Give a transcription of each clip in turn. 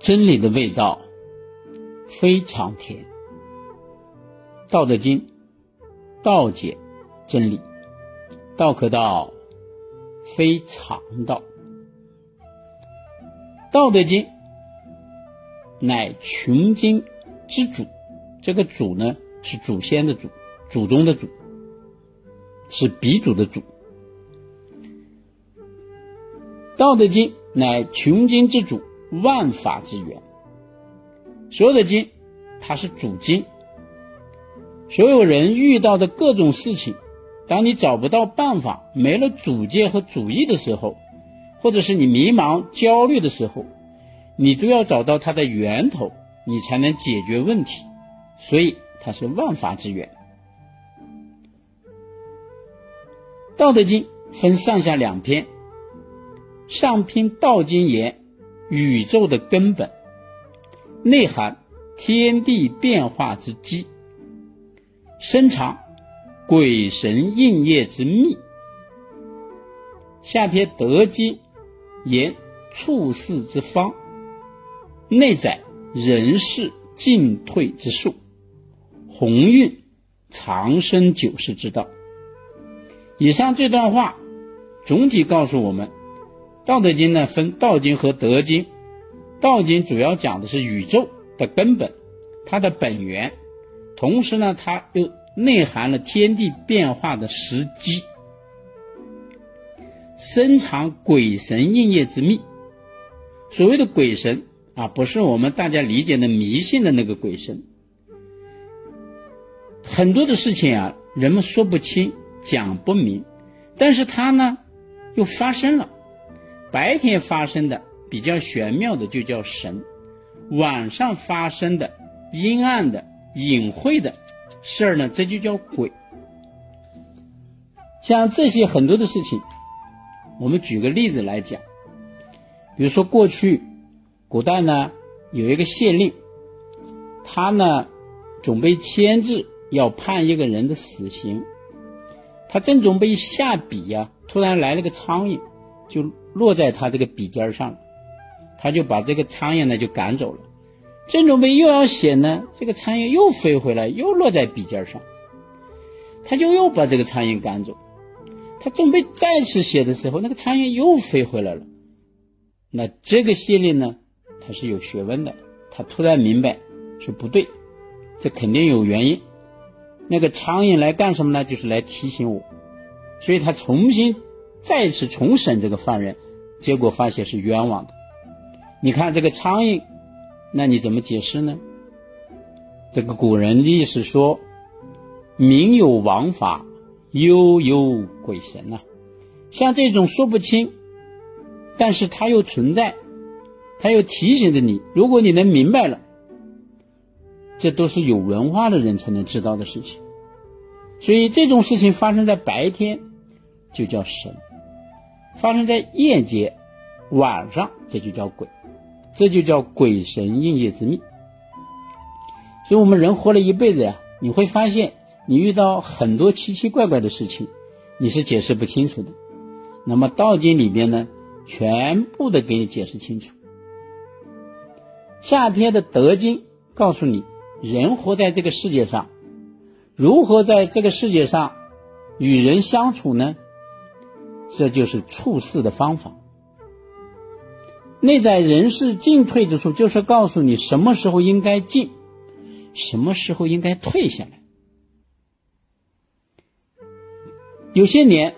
真理的味道非常甜。《道德经》道解真理，道可道非常道。《道德经》乃群经之主，这个“主”呢是祖先的“祖”，祖宗的“祖”，是鼻祖的“祖”。《道德经》乃群经之主。万法之源，所有的经，它是主经。所有人遇到的各种事情，当你找不到办法、没了主见和主意的时候，或者是你迷茫、焦虑的时候，你都要找到它的源头，你才能解决问题。所以，它是万法之源。《道德经》分上下两篇，上篇道经言。宇宙的根本，内涵天地变化之机，深藏鬼神应业之秘。下篇德经言处世之方，内载人事进退之术，鸿运长生久世之道。以上这段话总体告诉我们。道德经呢，分道经和德经。道经主要讲的是宇宙的根本，它的本源，同时呢，它又内含了天地变化的时机，深藏鬼神应业之秘。所谓的鬼神啊，不是我们大家理解的迷信的那个鬼神。很多的事情啊，人们说不清、讲不明，但是它呢，又发生了。白天发生的比较玄妙的就叫神，晚上发生的阴暗的隐晦的事儿呢，这就叫鬼。像这些很多的事情，我们举个例子来讲，比如说过去古代呢有一个县令，他呢准备签字要判一个人的死刑，他正准备下笔呀，突然来了个苍蝇，就。落在他这个笔尖上，他就把这个苍蝇呢就赶走了。正准备又要写呢，这个苍蝇又飞回来，又落在笔尖上，他就又把这个苍蝇赶走。他准备再次写的时候，那个苍蝇又飞回来了。那这个系列呢，他是有学问的，他突然明白说不对，这肯定有原因。那个苍蝇来干什么呢？就是来提醒我，所以他重新。再次重审这个犯人，结果发现是冤枉的。你看这个苍蝇，那你怎么解释呢？这个古人的意思说：“民有王法，悠有鬼神呐。”像这种说不清，但是它又存在，它又提醒着你。如果你能明白了，这都是有文化的人才能知道的事情。所以这种事情发生在白天，就叫神。发生在夜间、晚上，这就叫鬼，这就叫鬼神应夜之命。所以，我们人活了一辈子呀，你会发现，你遇到很多奇奇怪怪的事情，你是解释不清楚的。那么，《道经》里边呢，全部的给你解释清楚。下篇的《德经》告诉你，人活在这个世界上，如何在这个世界上与人相处呢？这就是处事的方法。内在人事进退之处，就是告诉你什么时候应该进，什么时候应该退下来。有些年，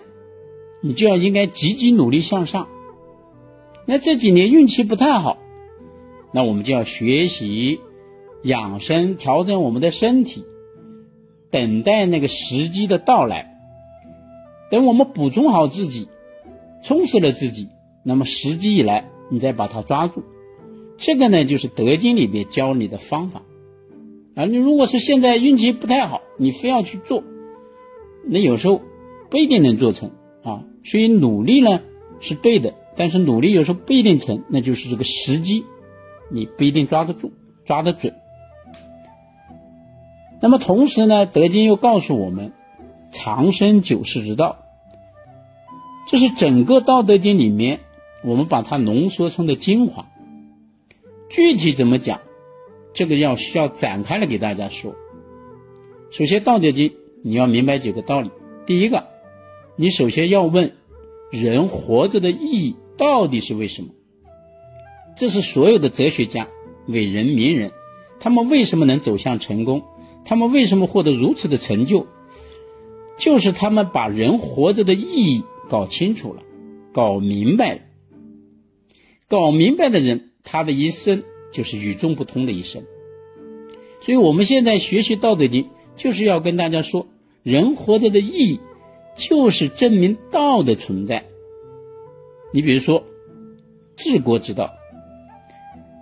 你就要应该积极努力向上。那这几年运气不太好，那我们就要学习养生，调整我们的身体，等待那个时机的到来。等我们补充好自己，充实了自己，那么时机一来，你再把它抓住。这个呢，就是《德经》里面教你的方法。啊，你如果是现在运气不太好，你非要去做，那有时候不一定能做成啊。所以努力呢是对的，但是努力有时候不一定成，那就是这个时机，你不一定抓得住、抓得准。那么同时呢，《德经》又告诉我们长生久世之道。这是整个《道德经》里面，我们把它浓缩成的精华。具体怎么讲，这个要需要展开来给大家说。首先，《道德经》你要明白几个道理。第一个，你首先要问，人活着的意义到底是为什么？这是所有的哲学家、伟人、名人，他们为什么能走向成功？他们为什么获得如此的成就？就是他们把人活着的意义搞清楚了，搞明白了。搞明白的人，他的一生就是与众不同的一生。所以，我们现在学习《道德经》，就是要跟大家说，人活着的意义，就是证明道的存在。你比如说，治国之道，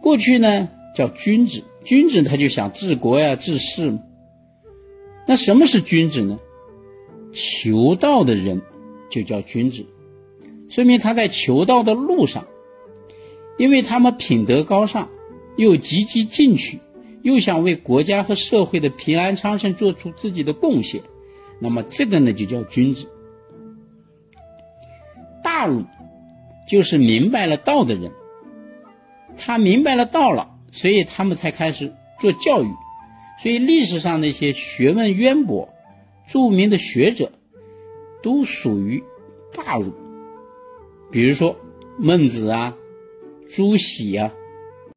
过去呢叫君子，君子他就想治国呀、治世。那什么是君子呢？求道的人就叫君子，说明他在求道的路上，因为他们品德高尚，又积极进取，又想为国家和社会的平安昌盛做出自己的贡献，那么这个呢就叫君子。大儒就是明白了道的人，他明白了道了，所以他们才开始做教育，所以历史上那些学问渊博。著名的学者都属于大儒，比如说孟子啊、朱熹啊，